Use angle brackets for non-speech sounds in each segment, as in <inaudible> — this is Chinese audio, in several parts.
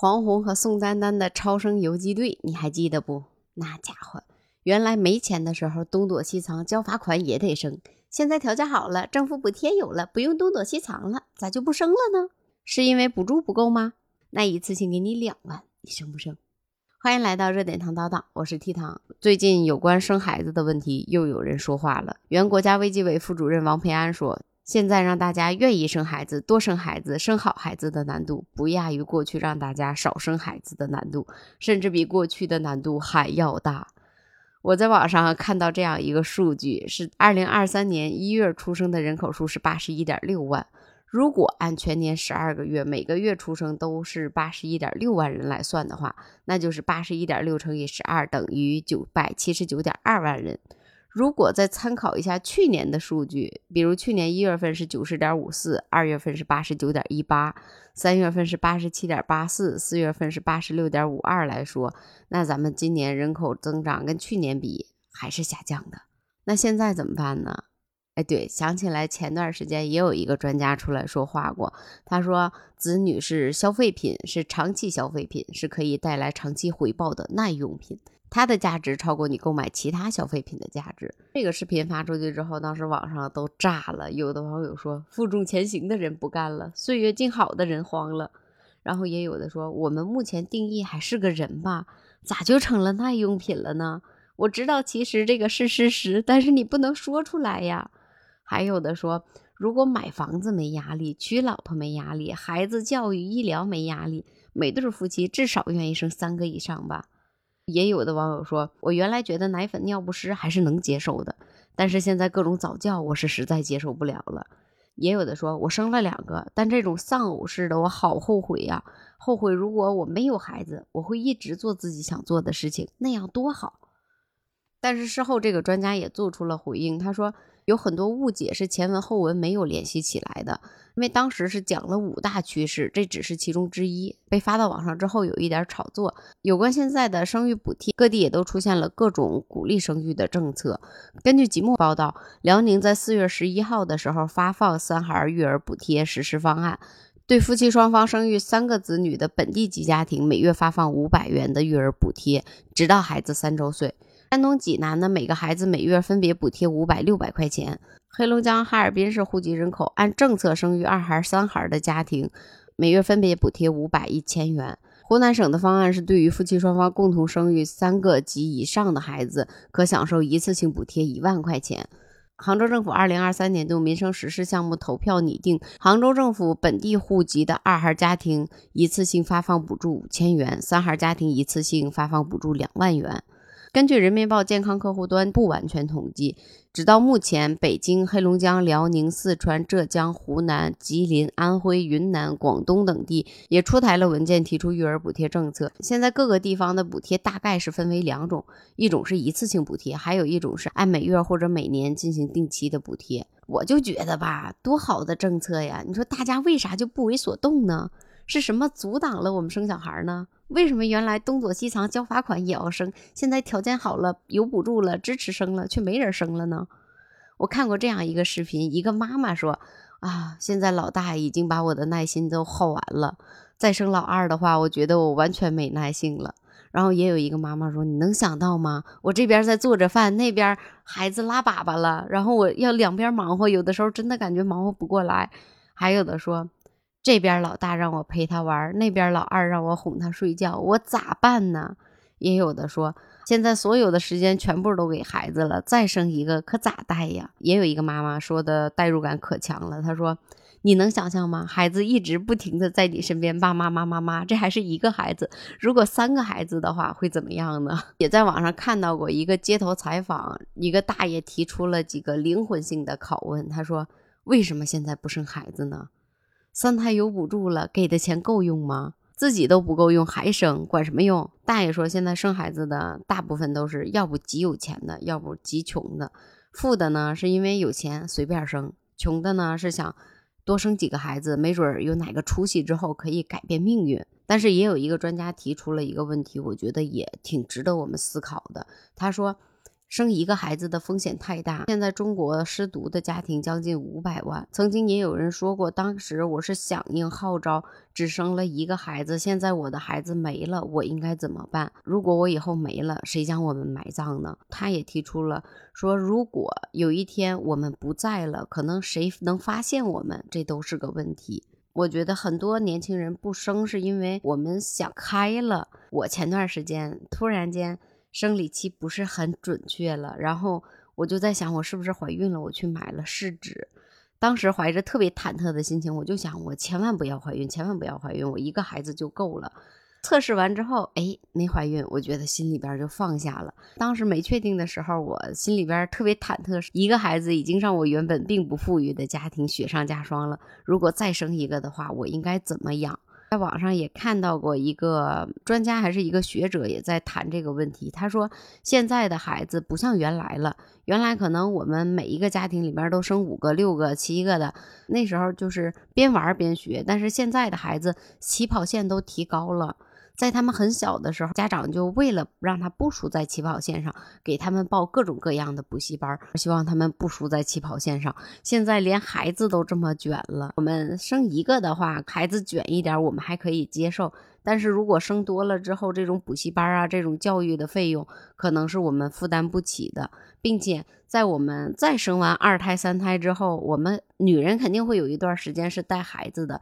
黄宏和宋丹丹的超生游击队，你还记得不？那家伙，原来没钱的时候东躲西藏交罚款也得生，现在条件好了，政府补贴有了，不用东躲西藏了，咋就不生了呢？是因为补助不够吗？那一次性给你两万，你生不生？欢迎来到热点糖叨叨，我是 T 糖。最近有关生孩子的问题又有人说话了。原国家卫计委副主任王培安说。现在让大家愿意生孩子、多生孩子、生好孩子的难度，不亚于过去让大家少生孩子的难度，甚至比过去的难度还要大。我在网上看到这样一个数据：是二零二三年一月出生的人口数是八十一点六万。如果按全年十二个月，每个月出生都是八十一点六万人来算的话，那就是八十一点六乘以十二等于九百七十九点二万人。如果再参考一下去年的数据，比如去年一月份是九十点五四，二月份是八十九点一八，三月份是八十七点八四，四月份是八十六点五二来说，那咱们今年人口增长跟去年比还是下降的。那现在怎么办呢？哎，对，想起来前段时间也有一个专家出来说话过，他说子女是消费品，是长期消费品，是可以带来长期回报的耐用品。它的价值超过你购买其他消费品的价值。这个视频发出去之后，当时网上都炸了。有的网友说：“负重前行的人不干了，岁月静好的人慌了。”然后也有的说：“我们目前定义还是个人吧，咋就成了耐用品了呢？”我知道其实这个是事实，但是你不能说出来呀。还有的说：“如果买房子没压力，娶老婆没压力，孩子教育医疗没压力，每对夫妻至少愿意生三个以上吧。”也有的网友说，我原来觉得奶粉、尿不湿还是能接受的，但是现在各种早教，我是实在接受不了了。也有的说，我生了两个，但这种丧偶式的，我好后悔呀！后悔如果我没有孩子，我会一直做自己想做的事情，那样多好。但是事后这个专家也做出了回应，他说。有很多误解是前文后文没有联系起来的，因为当时是讲了五大趋势，这只是其中之一。被发到网上之后，有一点炒作。有关现在的生育补贴，各地也都出现了各种鼓励生育的政策。根据吉木报道，辽宁在四月十一号的时候发放三孩育儿补贴实施方案，对夫妻双方生育三个子女的本地籍家庭，每月发放五百元的育儿补贴，直到孩子三周岁。山东济南呢，每个孩子每月分别补贴五百、六百块钱。黑龙江哈尔滨市户籍人口按政策生育二孩、三孩的家庭，每月分别补贴五百、一千元。湖南省的方案是，对于夫妻双方共同生育三个及以上的孩子，可享受一次性补贴一万块钱。杭州政府二零二三年度民生实施项目投票拟定，杭州政府本地户籍的二孩家庭一次性发放补助五千元，三孩家庭一次性发放补助两万元。根据人民日报健康客户端不完全统计，直到目前，北京、黑龙江、辽宁、四川、浙江、湖南、吉林、安徽、云南、广东等地也出台了文件，提出育儿补贴政策。现在各个地方的补贴大概是分为两种，一种是一次性补贴，还有一种是按每月或者每年进行定期的补贴。我就觉得吧，多好的政策呀！你说大家为啥就不为所动呢？是什么阻挡了我们生小孩呢？为什么原来东躲西藏交罚款也要生，现在条件好了有补助了支持生了，却没人生了呢？我看过这样一个视频，一个妈妈说：“啊，现在老大已经把我的耐心都耗完了，再生老二的话，我觉得我完全没耐性了。”然后也有一个妈妈说：“你能想到吗？我这边在做着饭，那边孩子拉粑粑了，然后我要两边忙活，有的时候真的感觉忙活不过来。”还有的说。这边老大让我陪他玩，那边老二让我哄他睡觉，我咋办呢？也有的说，现在所有的时间全部都给孩子了，再生一个可咋带呀？也有一个妈妈说的代入感可强了，她说：“你能想象吗？孩子一直不停的在你身边，爸妈妈妈妈，这还是一个孩子，如果三个孩子的话会怎么样呢？” <laughs> 也在网上看到过一个街头采访，一个大爷提出了几个灵魂性的拷问，他说：“为什么现在不生孩子呢？”三胎有补助了，给的钱够用吗？自己都不够用还生，管什么用？大爷说，现在生孩子的大部分都是要不极有钱的，要不极穷的。富的呢，是因为有钱随便生；穷的呢，是想多生几个孩子，没准有哪个出息之后可以改变命运。但是也有一个专家提出了一个问题，我觉得也挺值得我们思考的。他说，生一个孩子的风险太大。现在中国失独的家庭将近五百万。曾经也有人说过，当时我是响应号召，只生了一个孩子。现在我的孩子没了，我应该怎么办？如果我以后没了，谁将我们埋葬呢？他也提出了说，如果有一天我们不在了，可能谁能发现我们？这都是个问题。我觉得很多年轻人不生，是因为我们想开了。我前段时间突然间。生理期不是很准确了，然后我就在想，我是不是怀孕了？我去买了试纸，当时怀着特别忐忑的心情，我就想，我千万不要怀孕，千万不要怀孕，我一个孩子就够了。测试完之后，哎，没怀孕，我觉得心里边就放下了。当时没确定的时候，我心里边特别忐忑，一个孩子已经让我原本并不富裕的家庭雪上加霜了。如果再生一个的话，我应该怎么养？在网上也看到过一个专家还是一个学者也在谈这个问题。他说，现在的孩子不像原来了，原来可能我们每一个家庭里面都生五个、六个、七个的，那时候就是边玩边学。但是现在的孩子起跑线都提高了。在他们很小的时候，家长就为了让他不输在起跑线上，给他们报各种各样的补习班，希望他们不输在起跑线上。现在连孩子都这么卷了，我们生一个的话，孩子卷一点，我们还可以接受；但是如果生多了之后，这种补习班啊，这种教育的费用，可能是我们负担不起的，并且在我们再生完二胎、三胎之后，我们女人肯定会有一段时间是带孩子的。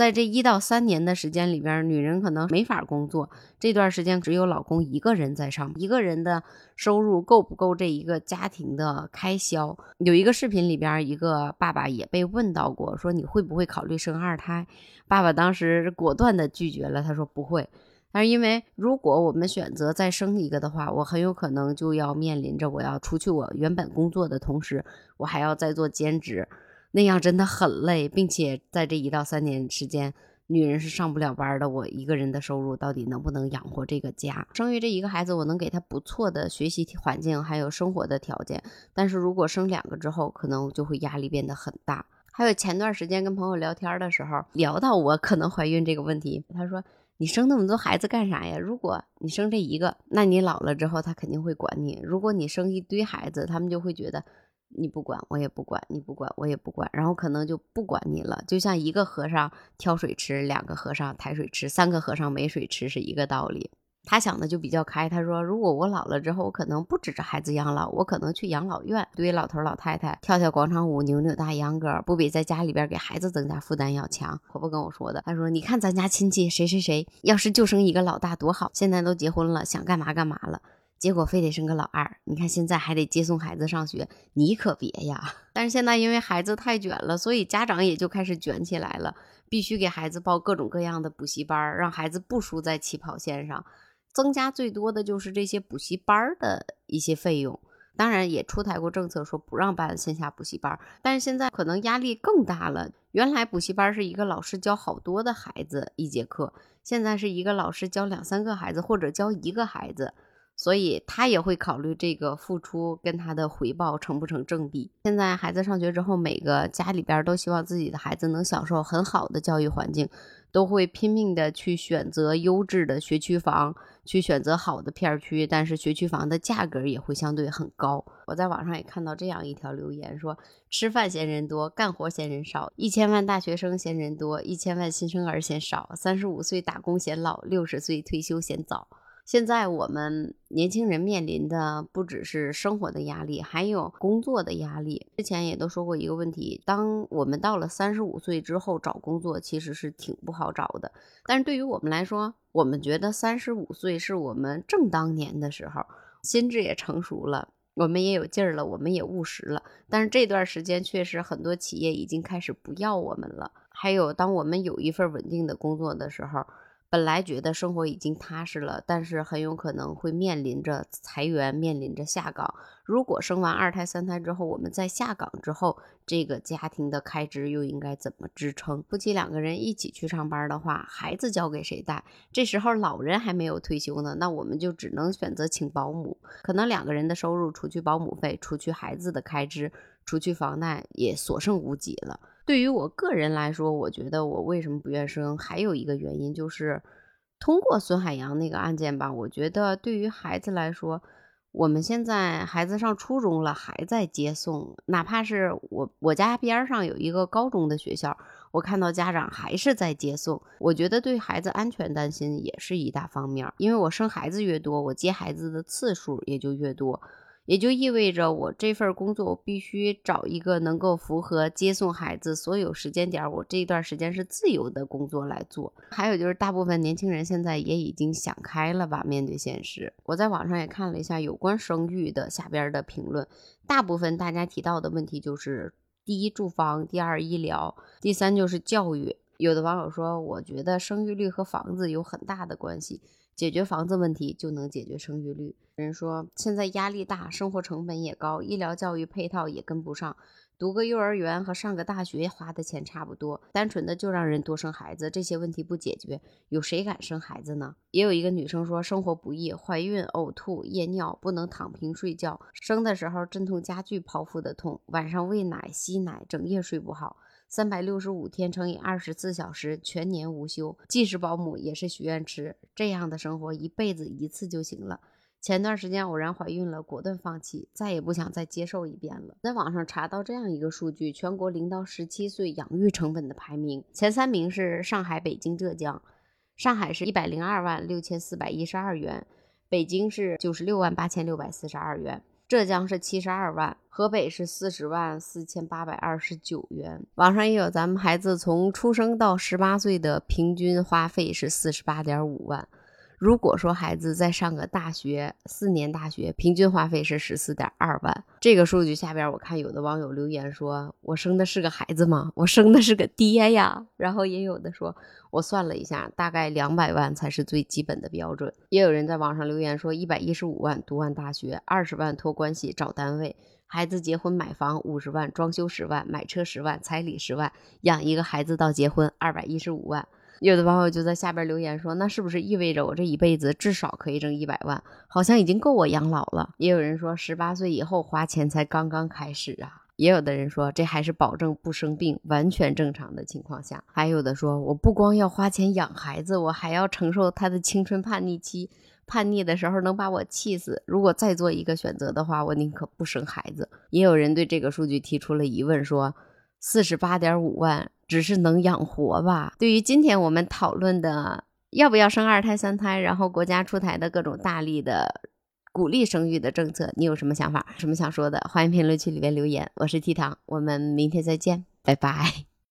在这一到三年的时间里边，女人可能没法工作。这段时间只有老公一个人在上，一个人的收入够不够这一个家庭的开销？有一个视频里边，一个爸爸也被问到过，说你会不会考虑生二胎？爸爸当时果断的拒绝了，他说不会。但是因为如果我们选择再生一个的话，我很有可能就要面临着我要出去我原本工作的同时，我还要再做兼职。那样真的很累，并且在这一到三年时间，女人是上不了班的。我一个人的收入到底能不能养活这个家？生育这一个孩子，我能给他不错的学习环境，还有生活的条件。但是如果生两个之后，可能就会压力变得很大。还有前段时间跟朋友聊天的时候，聊到我可能怀孕这个问题，他说：“你生那么多孩子干啥呀？如果你生这一个，那你老了之后他肯定会管你；如果你生一堆孩子，他们就会觉得。”你不管我也不管，你不管我也不管，然后可能就不管你了。就像一个和尚挑水吃，两个和尚抬水吃，三个和尚没水吃是一个道理。他想的就比较开，他说：“如果我老了之后，我可能不指着孩子养老，我可能去养老院，对老头老太太跳跳广场舞，扭扭大秧歌，不比在家里边给孩子增加负担要强。”婆婆跟我说的，她说：“你看咱家亲戚谁谁谁，要是就生一个老大多好，现在都结婚了，想干嘛干嘛了。”结果非得生个老二，你看现在还得接送孩子上学，你可别呀！<laughs> 但是现在因为孩子太卷了，所以家长也就开始卷起来了，必须给孩子报各种各样的补习班，让孩子不输在起跑线上。增加最多的就是这些补习班的一些费用。当然也出台过政策说不让办线下补习班，但是现在可能压力更大了。原来补习班是一个老师教好多的孩子一节课，现在是一个老师教两三个孩子或者教一个孩子。所以他也会考虑这个付出跟他的回报成不成正比。现在孩子上学之后，每个家里边都希望自己的孩子能享受很好的教育环境，都会拼命的去选择优质的学区房，去选择好的片区。但是学区房的价格也会相对很高。我在网上也看到这样一条留言，说吃饭嫌人多，干活嫌人少，一千万大学生嫌人多，一千万新生儿嫌少，三十五岁打工嫌老，六十岁退休嫌早。现在我们年轻人面临的不只是生活的压力，还有工作的压力。之前也都说过一个问题：当我们到了三十五岁之后找工作，其实是挺不好找的。但是对于我们来说，我们觉得三十五岁是我们正当年的时候，心智也成熟了，我们也有劲儿了，我们也务实了。但是这段时间确实很多企业已经开始不要我们了。还有，当我们有一份稳定的工作的时候。本来觉得生活已经踏实了，但是很有可能会面临着裁员，面临着下岗。如果生完二胎、三胎之后，我们在下岗之后，这个家庭的开支又应该怎么支撑？夫妻两个人一起去上班的话，孩子交给谁带？这时候老人还没有退休呢，那我们就只能选择请保姆。可能两个人的收入，除去保姆费，除去孩子的开支，除去房贷，也所剩无几了。对于我个人来说，我觉得我为什么不愿生，还有一个原因就是，通过孙海洋那个案件吧，我觉得对于孩子来说，我们现在孩子上初中了，还在接送，哪怕是我我家边上有一个高中的学校，我看到家长还是在接送。我觉得对孩子安全担心也是一大方面，因为我生孩子越多，我接孩子的次数也就越多。也就意味着我这份工作，我必须找一个能够符合接送孩子所有时间点，我这一段时间是自由的工作来做。还有就是，大部分年轻人现在也已经想开了吧？面对现实，我在网上也看了一下有关生育的下边的评论，大部分大家提到的问题就是：第一，住房；第二，医疗；第三，就是教育。有的网友说，我觉得生育率和房子有很大的关系。解决房子问题就能解决生育率。人说现在压力大，生活成本也高，医疗教育配套也跟不上。读个幼儿园和上个大学花的钱差不多，单纯的就让人多生孩子，这些问题不解决，有谁敢生孩子呢？也有一个女生说，生活不易，怀孕、呕吐、夜尿，不能躺平睡觉，生的时候阵痛加剧，剖腹的痛，晚上喂奶、吸奶，整夜睡不好。三百六十五天乘以二十四小时，全年无休，既是保姆也是许愿池，这样的生活一辈子一次就行了。前段时间偶然怀孕了，果断放弃，再也不想再接受一遍了。在网上查到这样一个数据：全国零到十七岁养育成本的排名，前三名是上海、北京、浙江。上海是一百零二万六千四百一十二元，北京是九十六万八千六百四十二元。浙江是七十二万，河北是四十万四千八百二十九元。网上也有咱们孩子从出生到十八岁的平均花费是四十八点五万。如果说孩子再上个大学，四年大学平均花费是十四点二万，这个数据下边我看有的网友留言说：“我生的是个孩子吗？我生的是个爹呀！”然后也有的说：“我算了一下，大概两百万才是最基本的标准。”也有人在网上留言说：“一百一十五万读完大学，二十万托关系找单位，孩子结婚买房五十万，装修十万，买车十万，彩礼十万，养一个孩子到结婚二百一十五万。”有的网友就在下边留言说：“那是不是意味着我这一辈子至少可以挣一百万？好像已经够我养老了。”也有人说：“十八岁以后花钱才刚刚开始啊。”也有的人说：“这还是保证不生病、完全正常的情况下。”还有的说：“我不光要花钱养孩子，我还要承受他的青春叛逆期，叛逆的时候能把我气死。如果再做一个选择的话，我宁可不生孩子。”也有人对这个数据提出了疑问，说：“四十八点五万。”只是能养活吧。对于今天我们讨论的要不要生二胎、三胎，然后国家出台的各种大力的鼓励生育的政策，你有什么想法？什么想说的？欢迎评论区里面留言。我是 T 糖，我们明天再见，拜拜。